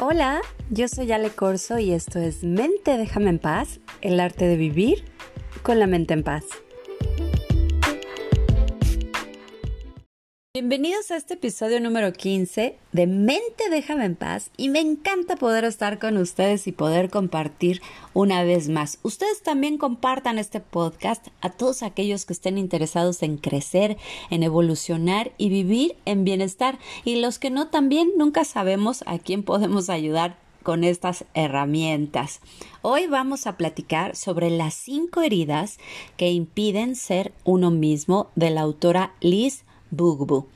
Hola, yo soy Ale Corso y esto es Mente Déjame en Paz, el arte de vivir con la mente en paz. Bienvenidos a este episodio número 15 de Mente Déjame en Paz y me encanta poder estar con ustedes y poder compartir una vez más. Ustedes también compartan este podcast a todos aquellos que estén interesados en crecer, en evolucionar y vivir en bienestar y los que no también nunca sabemos a quién podemos ayudar con estas herramientas. Hoy vamos a platicar sobre las cinco heridas que impiden ser uno mismo de la autora Liz Bugbu.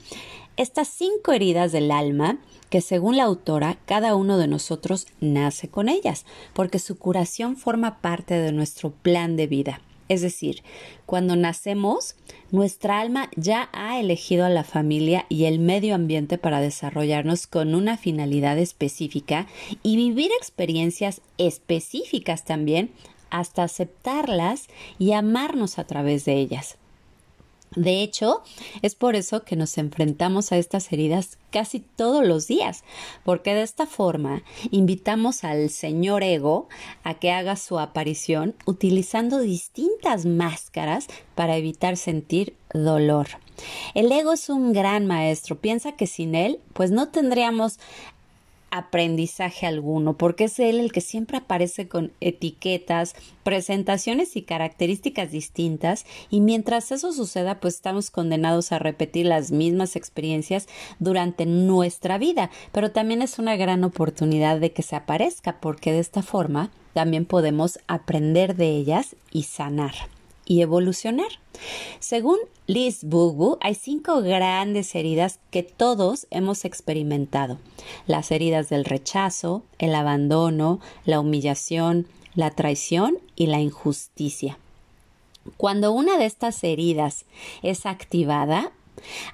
Estas cinco heridas del alma, que según la autora, cada uno de nosotros nace con ellas, porque su curación forma parte de nuestro plan de vida. Es decir, cuando nacemos, nuestra alma ya ha elegido a la familia y el medio ambiente para desarrollarnos con una finalidad específica y vivir experiencias específicas también hasta aceptarlas y amarnos a través de ellas. De hecho, es por eso que nos enfrentamos a estas heridas casi todos los días, porque de esta forma invitamos al señor ego a que haga su aparición utilizando distintas máscaras para evitar sentir dolor. El ego es un gran maestro, piensa que sin él pues no tendríamos aprendizaje alguno, porque es él el que siempre aparece con etiquetas, presentaciones y características distintas, y mientras eso suceda, pues estamos condenados a repetir las mismas experiencias durante nuestra vida, pero también es una gran oportunidad de que se aparezca, porque de esta forma también podemos aprender de ellas y sanar y evolucionar. Según Liz Bugu, hay cinco grandes heridas que todos hemos experimentado. Las heridas del rechazo, el abandono, la humillación, la traición y la injusticia. Cuando una de estas heridas es activada,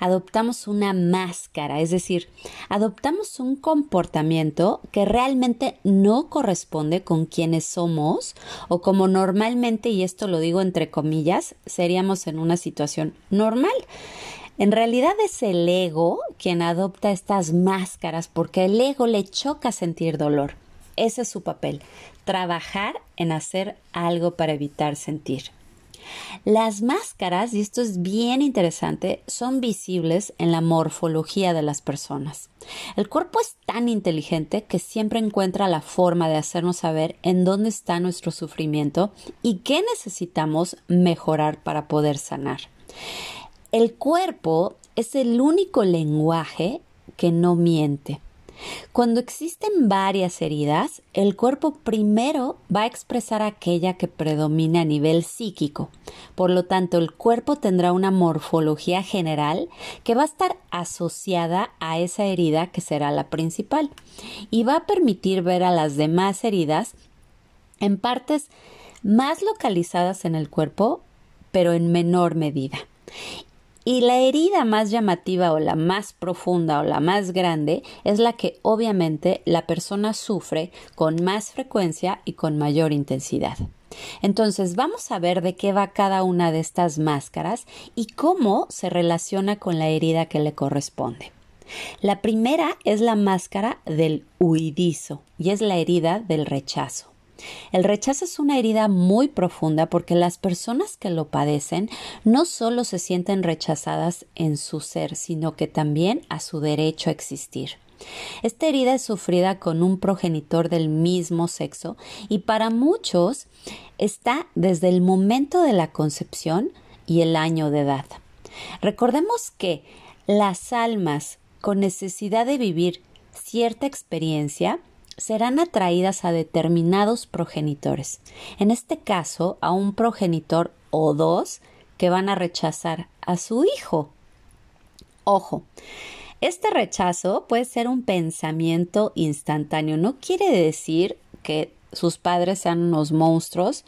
adoptamos una máscara, es decir, adoptamos un comportamiento que realmente no corresponde con quienes somos o como normalmente, y esto lo digo entre comillas, seríamos en una situación normal. En realidad es el ego quien adopta estas máscaras porque el ego le choca sentir dolor. Ese es su papel, trabajar en hacer algo para evitar sentir. Las máscaras, y esto es bien interesante, son visibles en la morfología de las personas. El cuerpo es tan inteligente que siempre encuentra la forma de hacernos saber en dónde está nuestro sufrimiento y qué necesitamos mejorar para poder sanar. El cuerpo es el único lenguaje que no miente. Cuando existen varias heridas, el cuerpo primero va a expresar aquella que predomina a nivel psíquico. Por lo tanto, el cuerpo tendrá una morfología general que va a estar asociada a esa herida que será la principal y va a permitir ver a las demás heridas en partes más localizadas en el cuerpo, pero en menor medida. Y la herida más llamativa o la más profunda o la más grande es la que obviamente la persona sufre con más frecuencia y con mayor intensidad. Entonces vamos a ver de qué va cada una de estas máscaras y cómo se relaciona con la herida que le corresponde. La primera es la máscara del huidizo y es la herida del rechazo. El rechazo es una herida muy profunda porque las personas que lo padecen no solo se sienten rechazadas en su ser, sino que también a su derecho a existir. Esta herida es sufrida con un progenitor del mismo sexo y para muchos está desde el momento de la concepción y el año de edad. Recordemos que las almas con necesidad de vivir cierta experiencia serán atraídas a determinados progenitores. En este caso, a un progenitor o dos que van a rechazar a su hijo. Ojo, este rechazo puede ser un pensamiento instantáneo. No quiere decir que sus padres sean unos monstruos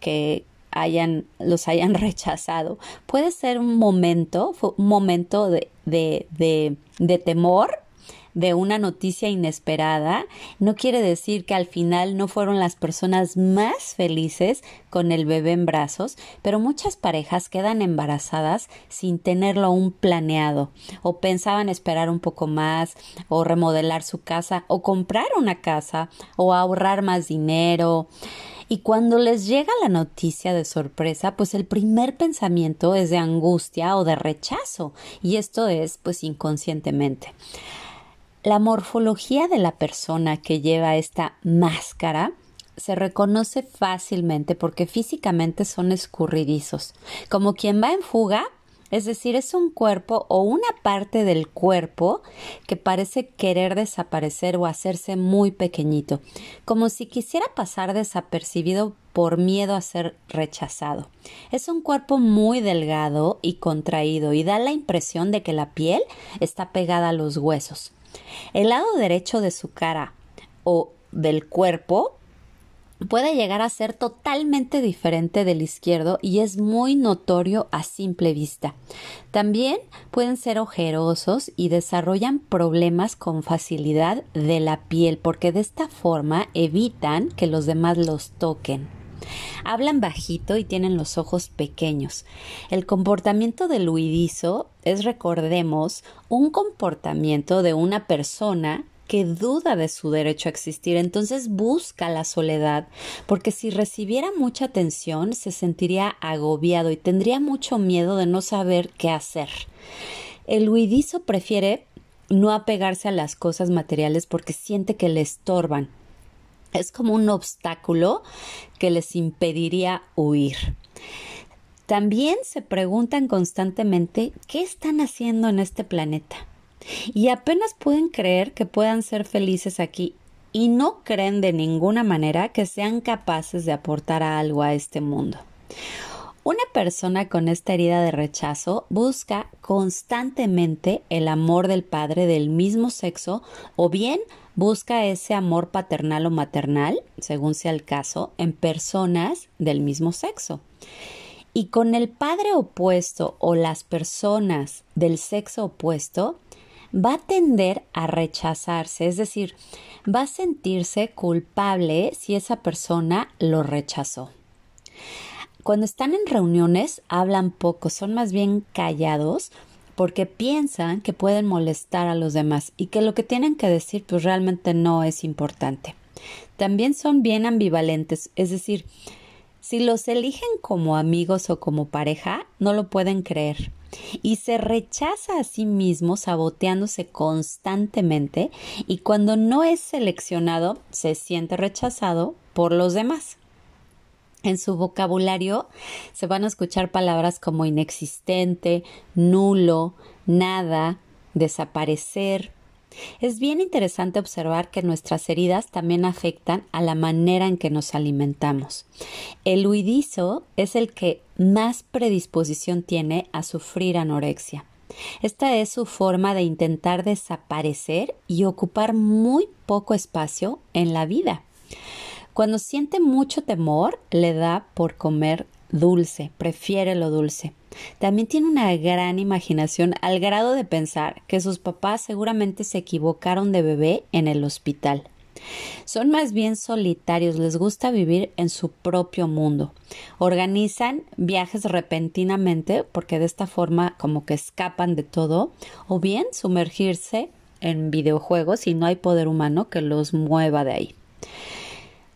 que hayan, los hayan rechazado. Puede ser un momento, un momento de, de, de, de temor, de una noticia inesperada, no quiere decir que al final no fueron las personas más felices con el bebé en brazos, pero muchas parejas quedan embarazadas sin tenerlo aún planeado, o pensaban esperar un poco más, o remodelar su casa, o comprar una casa, o ahorrar más dinero. Y cuando les llega la noticia de sorpresa, pues el primer pensamiento es de angustia o de rechazo, y esto es pues inconscientemente. La morfología de la persona que lleva esta máscara se reconoce fácilmente porque físicamente son escurridizos, como quien va en fuga, es decir, es un cuerpo o una parte del cuerpo que parece querer desaparecer o hacerse muy pequeñito, como si quisiera pasar desapercibido por miedo a ser rechazado. Es un cuerpo muy delgado y contraído y da la impresión de que la piel está pegada a los huesos. El lado derecho de su cara o del cuerpo puede llegar a ser totalmente diferente del izquierdo y es muy notorio a simple vista. También pueden ser ojerosos y desarrollan problemas con facilidad de la piel porque de esta forma evitan que los demás los toquen. Hablan bajito y tienen los ojos pequeños. El comportamiento del huidizo es, recordemos, un comportamiento de una persona que duda de su derecho a existir, entonces busca la soledad, porque si recibiera mucha atención se sentiría agobiado y tendría mucho miedo de no saber qué hacer. El huidizo prefiere no apegarse a las cosas materiales porque siente que le estorban, es como un obstáculo que les impediría huir. También se preguntan constantemente qué están haciendo en este planeta y apenas pueden creer que puedan ser felices aquí y no creen de ninguna manera que sean capaces de aportar algo a este mundo. Una persona con esta herida de rechazo busca constantemente el amor del padre del mismo sexo o bien busca ese amor paternal o maternal, según sea el caso, en personas del mismo sexo. Y con el padre opuesto o las personas del sexo opuesto, va a tender a rechazarse, es decir, va a sentirse culpable si esa persona lo rechazó. Cuando están en reuniones hablan poco, son más bien callados porque piensan que pueden molestar a los demás y que lo que tienen que decir pues realmente no es importante. También son bien ambivalentes, es decir, si los eligen como amigos o como pareja, no lo pueden creer. Y se rechaza a sí mismo saboteándose constantemente y cuando no es seleccionado se siente rechazado por los demás. En su vocabulario se van a escuchar palabras como inexistente, nulo, nada, desaparecer. Es bien interesante observar que nuestras heridas también afectan a la manera en que nos alimentamos. El huidizo es el que más predisposición tiene a sufrir anorexia. Esta es su forma de intentar desaparecer y ocupar muy poco espacio en la vida. Cuando siente mucho temor, le da por comer dulce, prefiere lo dulce. También tiene una gran imaginación al grado de pensar que sus papás seguramente se equivocaron de bebé en el hospital. Son más bien solitarios, les gusta vivir en su propio mundo. Organizan viajes repentinamente porque de esta forma como que escapan de todo o bien sumergirse en videojuegos y no hay poder humano que los mueva de ahí.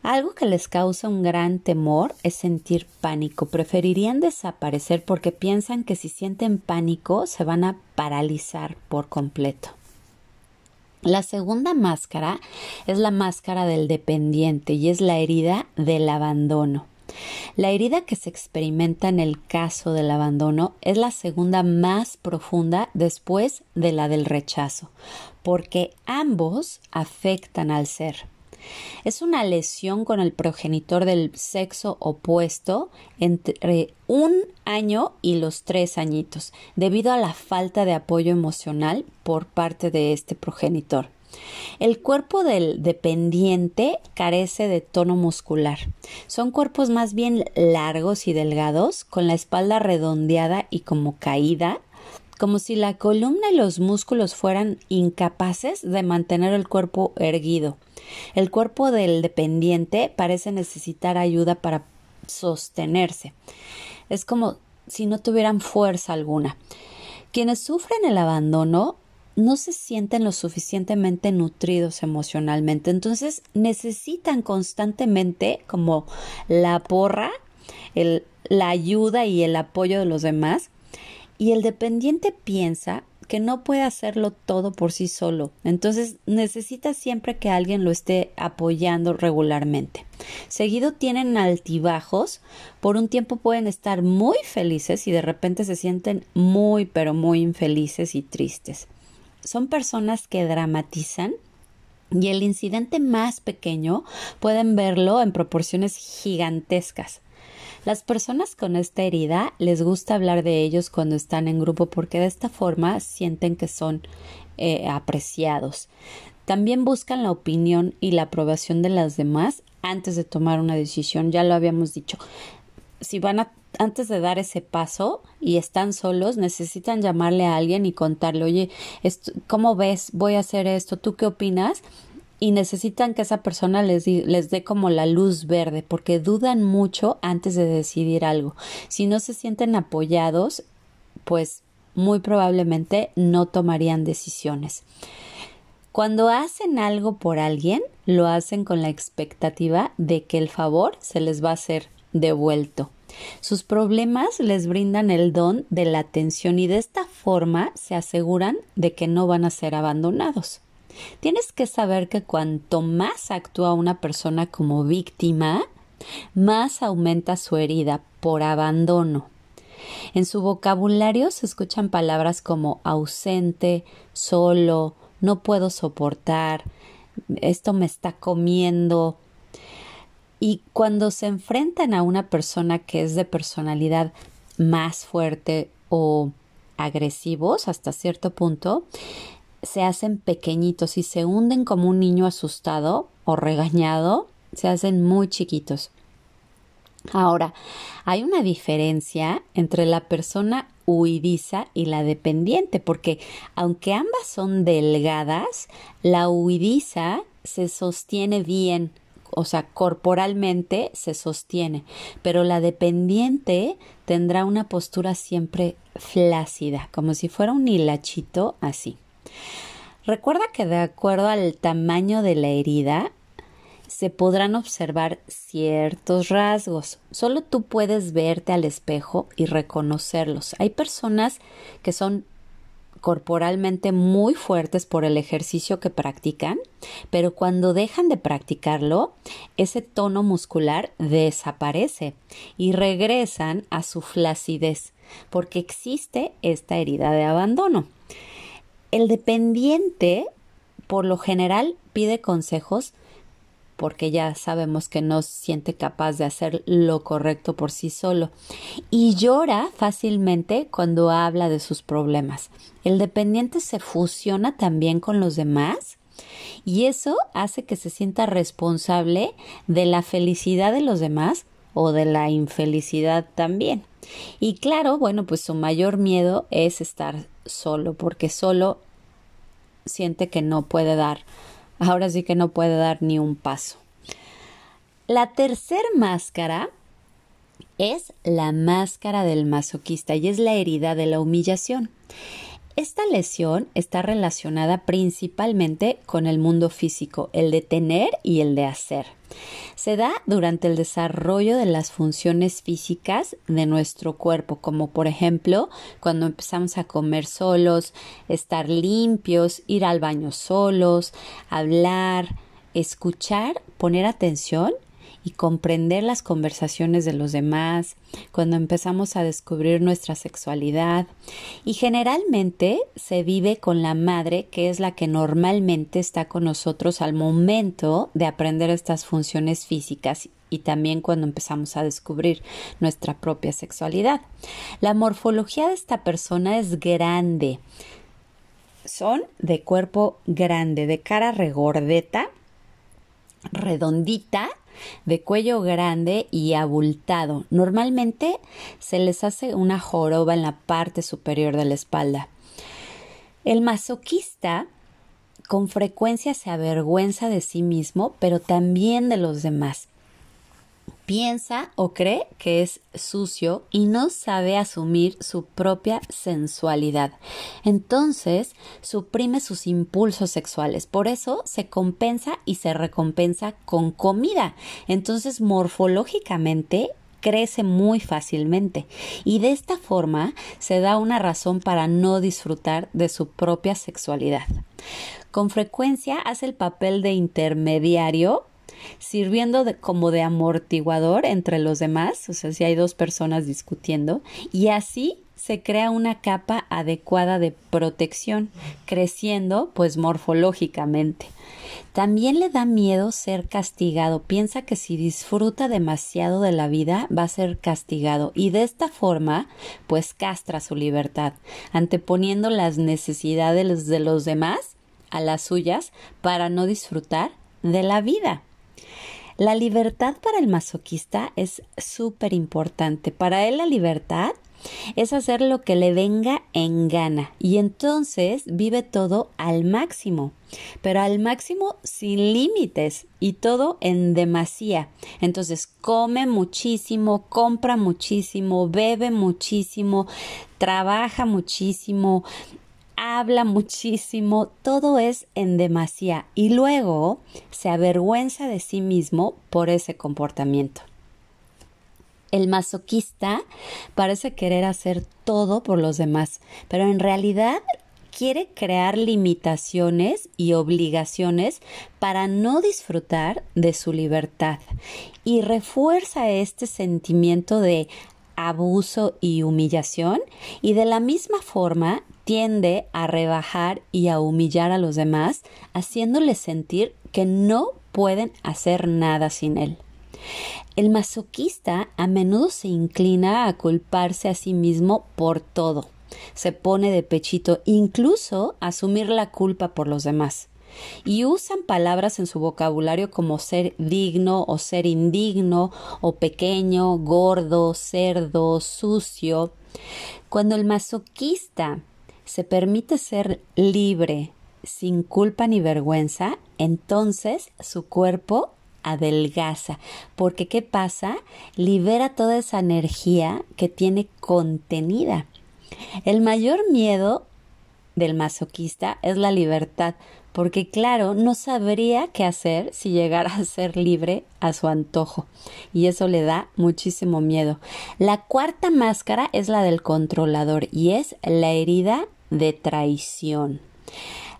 Algo que les causa un gran temor es sentir pánico. Preferirían desaparecer porque piensan que si sienten pánico se van a paralizar por completo. La segunda máscara es la máscara del dependiente y es la herida del abandono. La herida que se experimenta en el caso del abandono es la segunda más profunda después de la del rechazo, porque ambos afectan al ser. Es una lesión con el progenitor del sexo opuesto entre un año y los tres añitos, debido a la falta de apoyo emocional por parte de este progenitor. El cuerpo del dependiente carece de tono muscular. Son cuerpos más bien largos y delgados, con la espalda redondeada y como caída, como si la columna y los músculos fueran incapaces de mantener el cuerpo erguido. El cuerpo del dependiente parece necesitar ayuda para sostenerse. Es como si no tuvieran fuerza alguna. Quienes sufren el abandono no se sienten lo suficientemente nutridos emocionalmente, entonces necesitan constantemente como la porra, la ayuda y el apoyo de los demás y el dependiente piensa que no puede hacerlo todo por sí solo, entonces necesita siempre que alguien lo esté apoyando regularmente. Seguido tienen altibajos, por un tiempo pueden estar muy felices y de repente se sienten muy pero muy infelices y tristes. Son personas que dramatizan y el incidente más pequeño pueden verlo en proporciones gigantescas. Las personas con esta herida les gusta hablar de ellos cuando están en grupo porque de esta forma sienten que son eh, apreciados. También buscan la opinión y la aprobación de las demás antes de tomar una decisión. Ya lo habíamos dicho. Si van a, antes de dar ese paso y están solos, necesitan llamarle a alguien y contarle, oye, ¿cómo ves? Voy a hacer esto. ¿Tú qué opinas? Y necesitan que esa persona les, les dé como la luz verde porque dudan mucho antes de decidir algo. Si no se sienten apoyados, pues muy probablemente no tomarían decisiones. Cuando hacen algo por alguien, lo hacen con la expectativa de que el favor se les va a ser devuelto. Sus problemas les brindan el don de la atención y de esta forma se aseguran de que no van a ser abandonados. Tienes que saber que cuanto más actúa una persona como víctima, más aumenta su herida por abandono. En su vocabulario se escuchan palabras como ausente, solo, no puedo soportar, esto me está comiendo. Y cuando se enfrentan a una persona que es de personalidad más fuerte o agresivos hasta cierto punto, se hacen pequeñitos y se hunden como un niño asustado o regañado, se hacen muy chiquitos. Ahora, hay una diferencia entre la persona huidiza y la dependiente, porque aunque ambas son delgadas, la huidiza se sostiene bien, o sea, corporalmente se sostiene, pero la dependiente tendrá una postura siempre flácida, como si fuera un hilachito así. Recuerda que de acuerdo al tamaño de la herida se podrán observar ciertos rasgos. Solo tú puedes verte al espejo y reconocerlos. Hay personas que son corporalmente muy fuertes por el ejercicio que practican, pero cuando dejan de practicarlo, ese tono muscular desaparece y regresan a su flacidez, porque existe esta herida de abandono. El dependiente, por lo general, pide consejos porque ya sabemos que no se siente capaz de hacer lo correcto por sí solo y llora fácilmente cuando habla de sus problemas. El dependiente se fusiona también con los demás y eso hace que se sienta responsable de la felicidad de los demás o de la infelicidad también. Y claro, bueno, pues su mayor miedo es estar solo, porque solo siente que no puede dar, ahora sí que no puede dar ni un paso. La tercera máscara es la máscara del masoquista y es la herida de la humillación. Esta lesión está relacionada principalmente con el mundo físico, el de tener y el de hacer. Se da durante el desarrollo de las funciones físicas de nuestro cuerpo, como por ejemplo cuando empezamos a comer solos, estar limpios, ir al baño solos, hablar, escuchar, poner atención y comprender las conversaciones de los demás, cuando empezamos a descubrir nuestra sexualidad y generalmente se vive con la madre que es la que normalmente está con nosotros al momento de aprender estas funciones físicas y también cuando empezamos a descubrir nuestra propia sexualidad. La morfología de esta persona es grande. Son de cuerpo grande, de cara regordeta, redondita de cuello grande y abultado. Normalmente se les hace una joroba en la parte superior de la espalda. El masoquista con frecuencia se avergüenza de sí mismo, pero también de los demás. Piensa o cree que es sucio y no sabe asumir su propia sensualidad. Entonces suprime sus impulsos sexuales. Por eso se compensa y se recompensa con comida. Entonces morfológicamente crece muy fácilmente y de esta forma se da una razón para no disfrutar de su propia sexualidad. Con frecuencia hace el papel de intermediario sirviendo como de amortiguador entre los demás, o sea, si hay dos personas discutiendo, y así se crea una capa adecuada de protección, creciendo pues morfológicamente. También le da miedo ser castigado, piensa que si disfruta demasiado de la vida va a ser castigado y de esta forma pues castra su libertad, anteponiendo las necesidades de los demás a las suyas para no disfrutar de la vida. La libertad para el masoquista es súper importante. Para él la libertad es hacer lo que le venga en gana y entonces vive todo al máximo, pero al máximo sin límites y todo en demasía. Entonces come muchísimo, compra muchísimo, bebe muchísimo, trabaja muchísimo, habla muchísimo, todo es en demasía y luego se avergüenza de sí mismo por ese comportamiento. El masoquista parece querer hacer todo por los demás, pero en realidad quiere crear limitaciones y obligaciones para no disfrutar de su libertad y refuerza este sentimiento de abuso y humillación y de la misma forma tiende a rebajar y a humillar a los demás haciéndoles sentir que no pueden hacer nada sin él. El masoquista a menudo se inclina a culparse a sí mismo por todo. Se pone de pechito, incluso a asumir la culpa por los demás. Y usan palabras en su vocabulario como ser digno o ser indigno o pequeño, gordo, cerdo, sucio. Cuando el masoquista se permite ser libre, sin culpa ni vergüenza, entonces su cuerpo adelgaza, porque ¿qué pasa? Libera toda esa energía que tiene contenida. El mayor miedo del masoquista es la libertad, porque claro, no sabría qué hacer si llegara a ser libre a su antojo, y eso le da muchísimo miedo. La cuarta máscara es la del controlador, y es la herida de traición.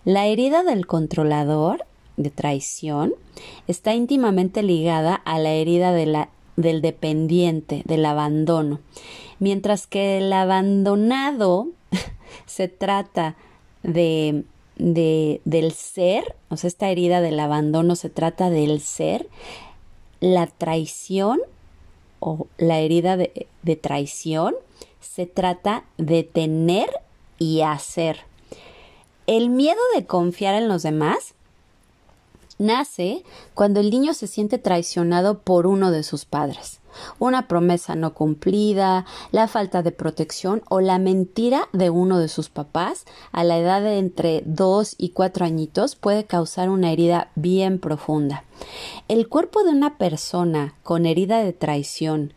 La herida del controlador de traición está íntimamente ligada a la herida de la, del dependiente, del abandono, mientras que el abandonado se trata de, de, del ser, o sea, esta herida del abandono se trata del ser, la traición o la herida de, de traición se trata de tener y hacer. El miedo de confiar en los demás nace cuando el niño se siente traicionado por uno de sus padres. Una promesa no cumplida, la falta de protección o la mentira de uno de sus papás a la edad de entre dos y cuatro añitos puede causar una herida bien profunda. El cuerpo de una persona con herida de traición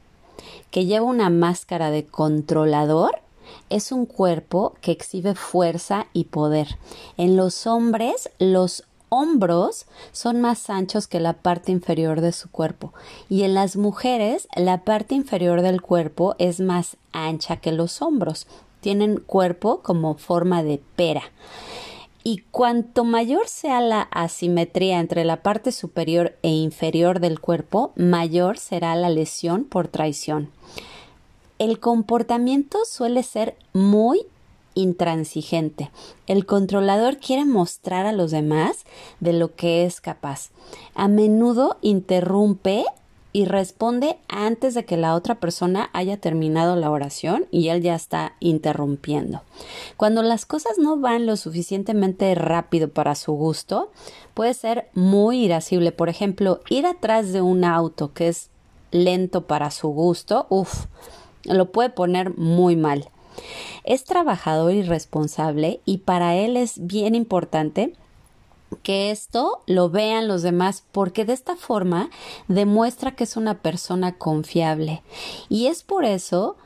que lleva una máscara de controlador es un cuerpo que exhibe fuerza y poder. En los hombres, los hombros son más anchos que la parte inferior de su cuerpo y en las mujeres la parte inferior del cuerpo es más ancha que los hombros. Tienen cuerpo como forma de pera. Y cuanto mayor sea la asimetría entre la parte superior e inferior del cuerpo, mayor será la lesión por traición. El comportamiento suele ser muy intransigente. El controlador quiere mostrar a los demás de lo que es capaz. A menudo interrumpe y responde antes de que la otra persona haya terminado la oración y él ya está interrumpiendo. Cuando las cosas no van lo suficientemente rápido para su gusto, puede ser muy irascible. Por ejemplo, ir atrás de un auto que es lento para su gusto, uff, lo puede poner muy mal. Es trabajador y responsable y para él es bien importante que esto lo vean los demás porque de esta forma demuestra que es una persona confiable. Y es por eso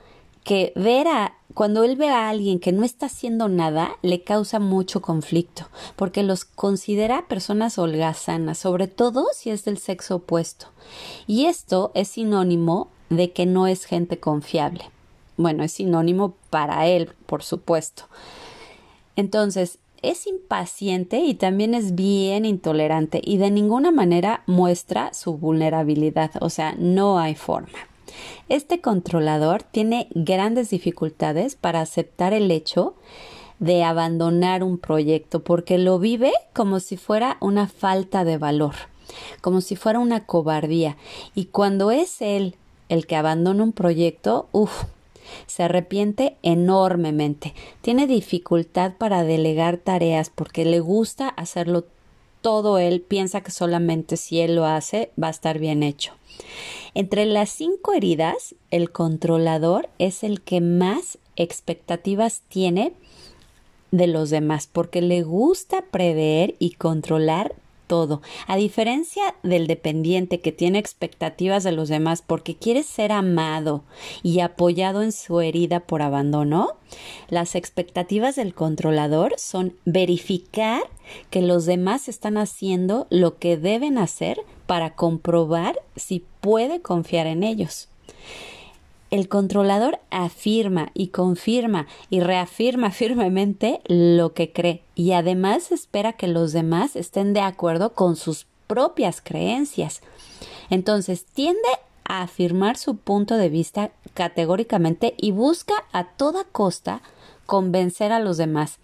que ver a cuando él ve a alguien que no está haciendo nada, le causa mucho conflicto, porque los considera personas holgazanas, sobre todo si es del sexo opuesto. Y esto es sinónimo de que no es gente confiable. Bueno, es sinónimo para él, por supuesto. Entonces, es impaciente y también es bien intolerante y de ninguna manera muestra su vulnerabilidad, o sea, no hay forma. Este controlador tiene grandes dificultades para aceptar el hecho de abandonar un proyecto porque lo vive como si fuera una falta de valor, como si fuera una cobardía. Y cuando es él el que abandona un proyecto, uff, se arrepiente enormemente. Tiene dificultad para delegar tareas porque le gusta hacerlo todo él, piensa que solamente si él lo hace va a estar bien hecho. Entre las cinco heridas, el controlador es el que más expectativas tiene de los demás porque le gusta prever y controlar todo. A diferencia del dependiente que tiene expectativas de los demás porque quiere ser amado y apoyado en su herida por abandono, las expectativas del controlador son verificar que los demás están haciendo lo que deben hacer para comprobar si puede confiar en ellos. El controlador afirma y confirma y reafirma firmemente lo que cree y además espera que los demás estén de acuerdo con sus propias creencias. Entonces tiende a afirmar su punto de vista categóricamente y busca a toda costa convencer a los demás.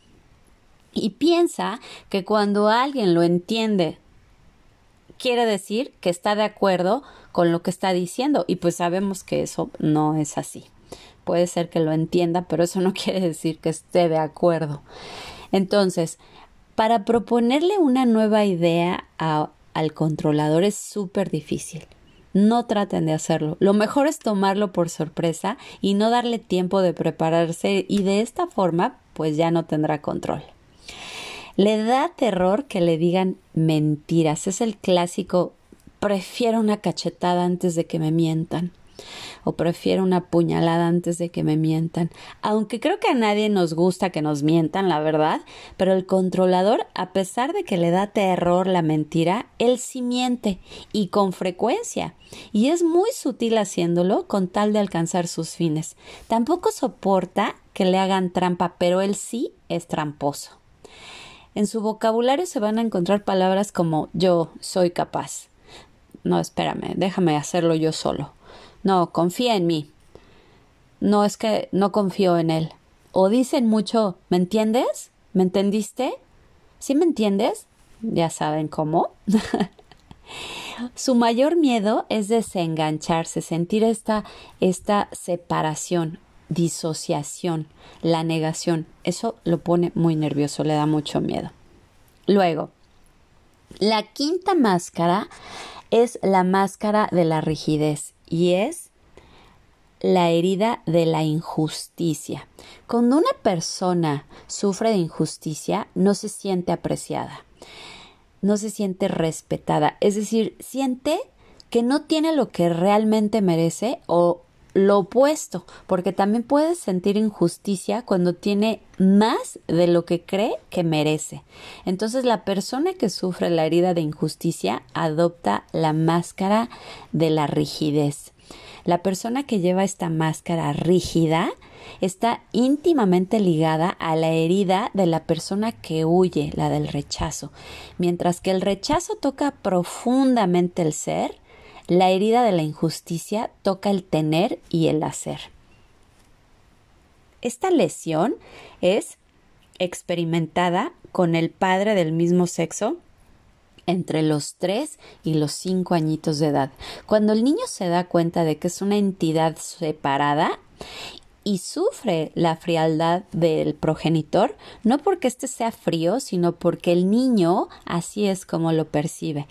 Y piensa que cuando alguien lo entiende quiere decir que está de acuerdo con lo que está diciendo y pues sabemos que eso no es así. Puede ser que lo entienda, pero eso no quiere decir que esté de acuerdo. Entonces, para proponerle una nueva idea al controlador es súper difícil. No traten de hacerlo. Lo mejor es tomarlo por sorpresa y no darle tiempo de prepararse y de esta forma pues ya no tendrá control. Le da terror que le digan mentiras. Es el clásico prefiero una cachetada antes de que me mientan o prefiero una puñalada antes de que me mientan. Aunque creo que a nadie nos gusta que nos mientan, la verdad, pero el controlador, a pesar de que le da terror la mentira, él sí miente y con frecuencia. Y es muy sutil haciéndolo con tal de alcanzar sus fines. Tampoco soporta que le hagan trampa, pero él sí es tramposo. En su vocabulario se van a encontrar palabras como yo soy capaz. No, espérame, déjame hacerlo yo solo. No, confía en mí. No es que no confío en él. O dicen mucho, ¿me entiendes? ¿Me entendiste? ¿Sí me entiendes? Ya saben cómo. Su mayor miedo es desengancharse, sentir esta, esta separación, disociación, la negación. Eso lo pone muy nervioso, le da mucho miedo. Luego, la quinta máscara es la máscara de la rigidez y es la herida de la injusticia. Cuando una persona sufre de injusticia, no se siente apreciada, no se siente respetada, es decir, siente que no tiene lo que realmente merece o lo opuesto, porque también puede sentir injusticia cuando tiene más de lo que cree que merece. Entonces la persona que sufre la herida de injusticia adopta la máscara de la rigidez. La persona que lleva esta máscara rígida está íntimamente ligada a la herida de la persona que huye, la del rechazo. Mientras que el rechazo toca profundamente el ser, la herida de la injusticia toca el tener y el hacer. Esta lesión es experimentada con el padre del mismo sexo entre los tres y los cinco añitos de edad. Cuando el niño se da cuenta de que es una entidad separada y sufre la frialdad del progenitor, no porque éste sea frío, sino porque el niño así es como lo percibe.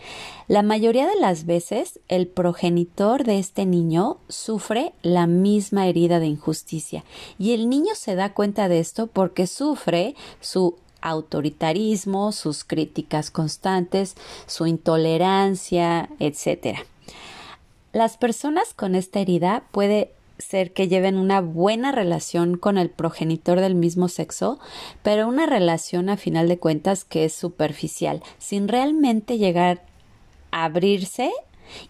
La mayoría de las veces el progenitor de este niño sufre la misma herida de injusticia y el niño se da cuenta de esto porque sufre su autoritarismo, sus críticas constantes, su intolerancia, etc. Las personas con esta herida puede ser que lleven una buena relación con el progenitor del mismo sexo, pero una relación a final de cuentas que es superficial, sin realmente llegar a abrirse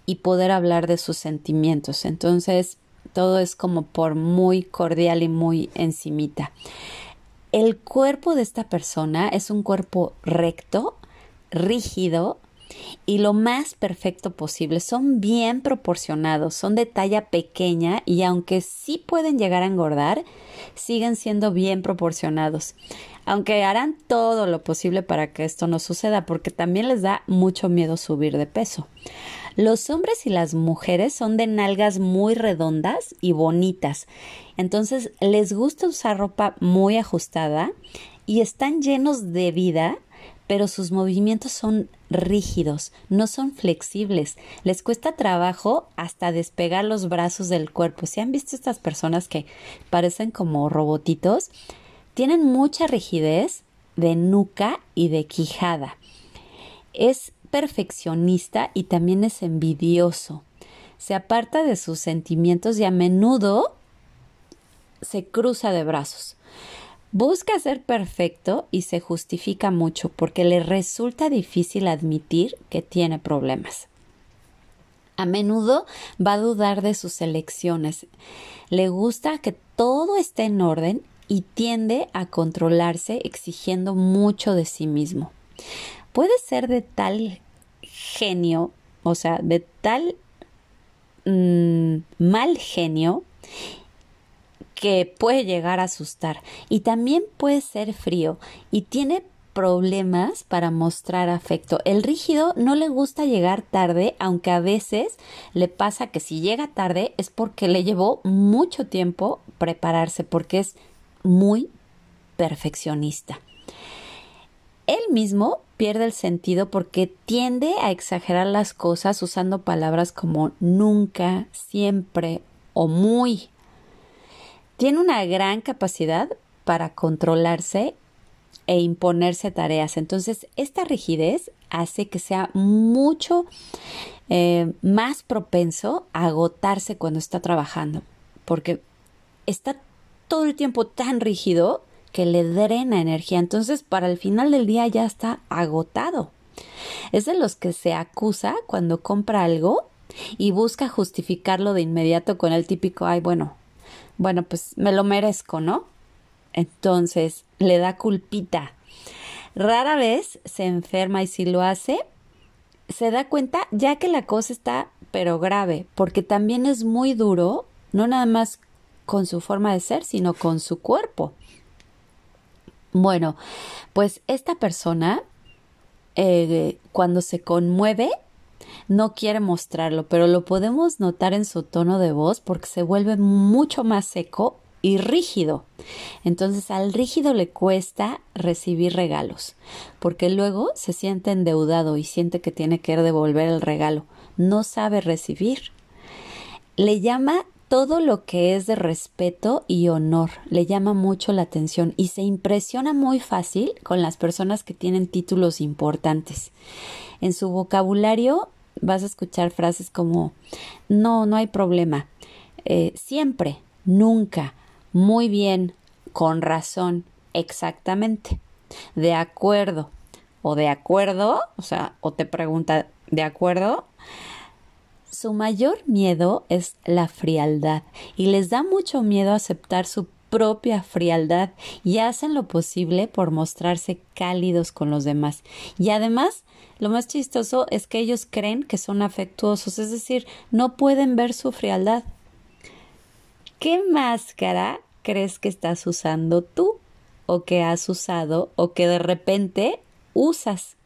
y poder hablar de sus sentimientos. Entonces, todo es como por muy cordial y muy encimita. El cuerpo de esta persona es un cuerpo recto, rígido, y lo más perfecto posible. Son bien proporcionados, son de talla pequeña y aunque sí pueden llegar a engordar, siguen siendo bien proporcionados. Aunque harán todo lo posible para que esto no suceda, porque también les da mucho miedo subir de peso. Los hombres y las mujeres son de nalgas muy redondas y bonitas. Entonces les gusta usar ropa muy ajustada y están llenos de vida pero sus movimientos son rígidos, no son flexibles. Les cuesta trabajo hasta despegar los brazos del cuerpo. ¿Si han visto estas personas que parecen como robotitos? Tienen mucha rigidez de nuca y de quijada. Es perfeccionista y también es envidioso. Se aparta de sus sentimientos y a menudo se cruza de brazos. Busca ser perfecto y se justifica mucho porque le resulta difícil admitir que tiene problemas. A menudo va a dudar de sus elecciones. Le gusta que todo esté en orden y tiende a controlarse exigiendo mucho de sí mismo. Puede ser de tal genio, o sea, de tal mm, mal genio que puede llegar a asustar y también puede ser frío y tiene problemas para mostrar afecto. El rígido no le gusta llegar tarde, aunque a veces le pasa que si llega tarde es porque le llevó mucho tiempo prepararse, porque es muy perfeccionista. Él mismo pierde el sentido porque tiende a exagerar las cosas usando palabras como nunca, siempre o muy tiene una gran capacidad para controlarse e imponerse tareas. Entonces, esta rigidez hace que sea mucho eh, más propenso a agotarse cuando está trabajando, porque está todo el tiempo tan rígido que le drena energía. Entonces, para el final del día ya está agotado. Es de los que se acusa cuando compra algo y busca justificarlo de inmediato con el típico, ay, bueno, bueno, pues me lo merezco, ¿no? Entonces le da culpita. Rara vez se enferma y si lo hace, se da cuenta ya que la cosa está pero grave, porque también es muy duro, no nada más con su forma de ser, sino con su cuerpo. Bueno, pues esta persona, eh, cuando se conmueve, no quiere mostrarlo, pero lo podemos notar en su tono de voz porque se vuelve mucho más seco y rígido. Entonces al rígido le cuesta recibir regalos, porque luego se siente endeudado y siente que tiene que devolver el regalo. No sabe recibir. Le llama todo lo que es de respeto y honor, le llama mucho la atención y se impresiona muy fácil con las personas que tienen títulos importantes. En su vocabulario vas a escuchar frases como no, no hay problema, eh, siempre, nunca, muy bien, con razón, exactamente, de acuerdo, o de acuerdo, o sea, o te pregunta, ¿de acuerdo? Su mayor miedo es la frialdad y les da mucho miedo aceptar su propia frialdad y hacen lo posible por mostrarse cálidos con los demás. Y además, lo más chistoso es que ellos creen que son afectuosos, es decir, no pueden ver su frialdad. ¿Qué máscara crees que estás usando tú? o que has usado o que de repente usas.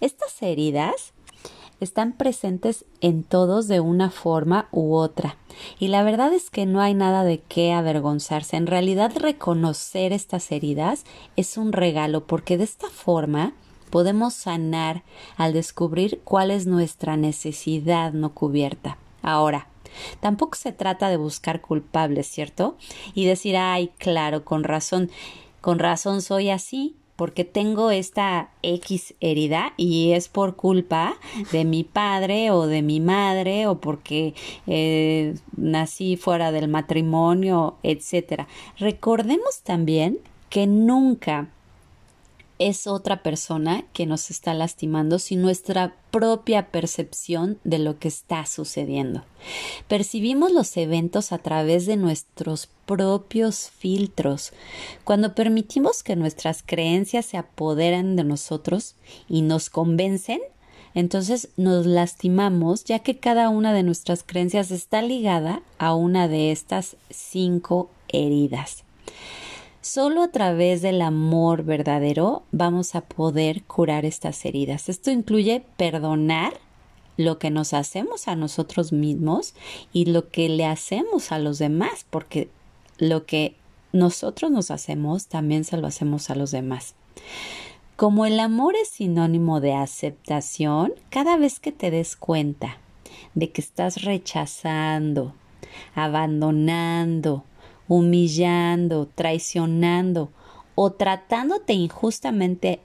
Estas heridas están presentes en todos de una forma u otra. Y la verdad es que no hay nada de qué avergonzarse. En realidad reconocer estas heridas es un regalo porque de esta forma podemos sanar al descubrir cuál es nuestra necesidad no cubierta. Ahora, tampoco se trata de buscar culpables, ¿cierto? Y decir, ay, claro, con razón, con razón soy así, porque tengo esta X herida y es por culpa de mi padre o de mi madre o porque eh, nací fuera del matrimonio, etcétera. Recordemos también que nunca es otra persona que nos está lastimando, sino nuestra propia percepción de lo que está sucediendo. Percibimos los eventos a través de nuestros propios filtros. Cuando permitimos que nuestras creencias se apoderen de nosotros y nos convencen, entonces nos lastimamos ya que cada una de nuestras creencias está ligada a una de estas cinco heridas. Solo a través del amor verdadero vamos a poder curar estas heridas. Esto incluye perdonar lo que nos hacemos a nosotros mismos y lo que le hacemos a los demás, porque lo que nosotros nos hacemos también se lo hacemos a los demás. Como el amor es sinónimo de aceptación, cada vez que te des cuenta de que estás rechazando, abandonando, humillando, traicionando o tratándote injustamente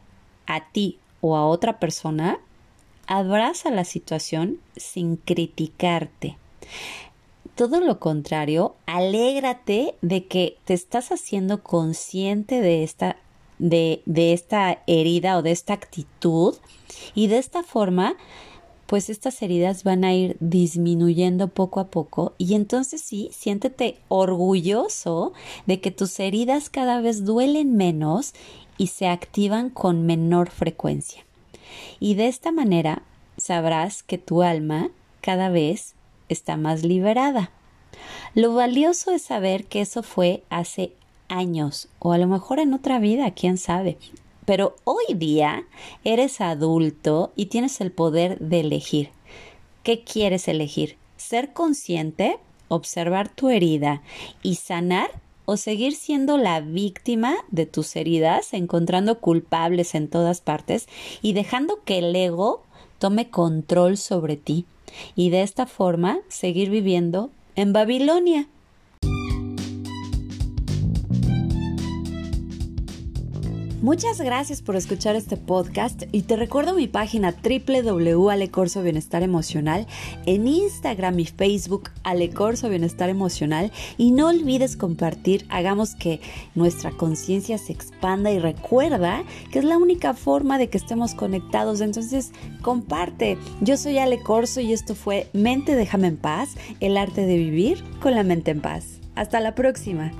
a ti o a otra persona, abraza la situación sin criticarte. Todo lo contrario, alégrate de que te estás haciendo consciente de esta, de, de esta herida o de esta actitud y de esta forma pues estas heridas van a ir disminuyendo poco a poco y entonces sí, siéntete orgulloso de que tus heridas cada vez duelen menos y se activan con menor frecuencia. Y de esta manera sabrás que tu alma cada vez está más liberada. Lo valioso es saber que eso fue hace años o a lo mejor en otra vida, quién sabe. Pero hoy día eres adulto y tienes el poder de elegir. ¿Qué quieres elegir? ¿Ser consciente, observar tu herida y sanar o seguir siendo la víctima de tus heridas, encontrando culpables en todas partes y dejando que el ego tome control sobre ti y de esta forma seguir viviendo en Babilonia? Muchas gracias por escuchar este podcast y te recuerdo mi página www.alecorso Bienestar Emocional, en Instagram y Facebook Alecorso Bienestar Emocional y no olvides compartir, hagamos que nuestra conciencia se expanda y recuerda que es la única forma de que estemos conectados, entonces comparte. Yo soy Ale Corso y esto fue Mente déjame en paz, el arte de vivir con la mente en paz. Hasta la próxima.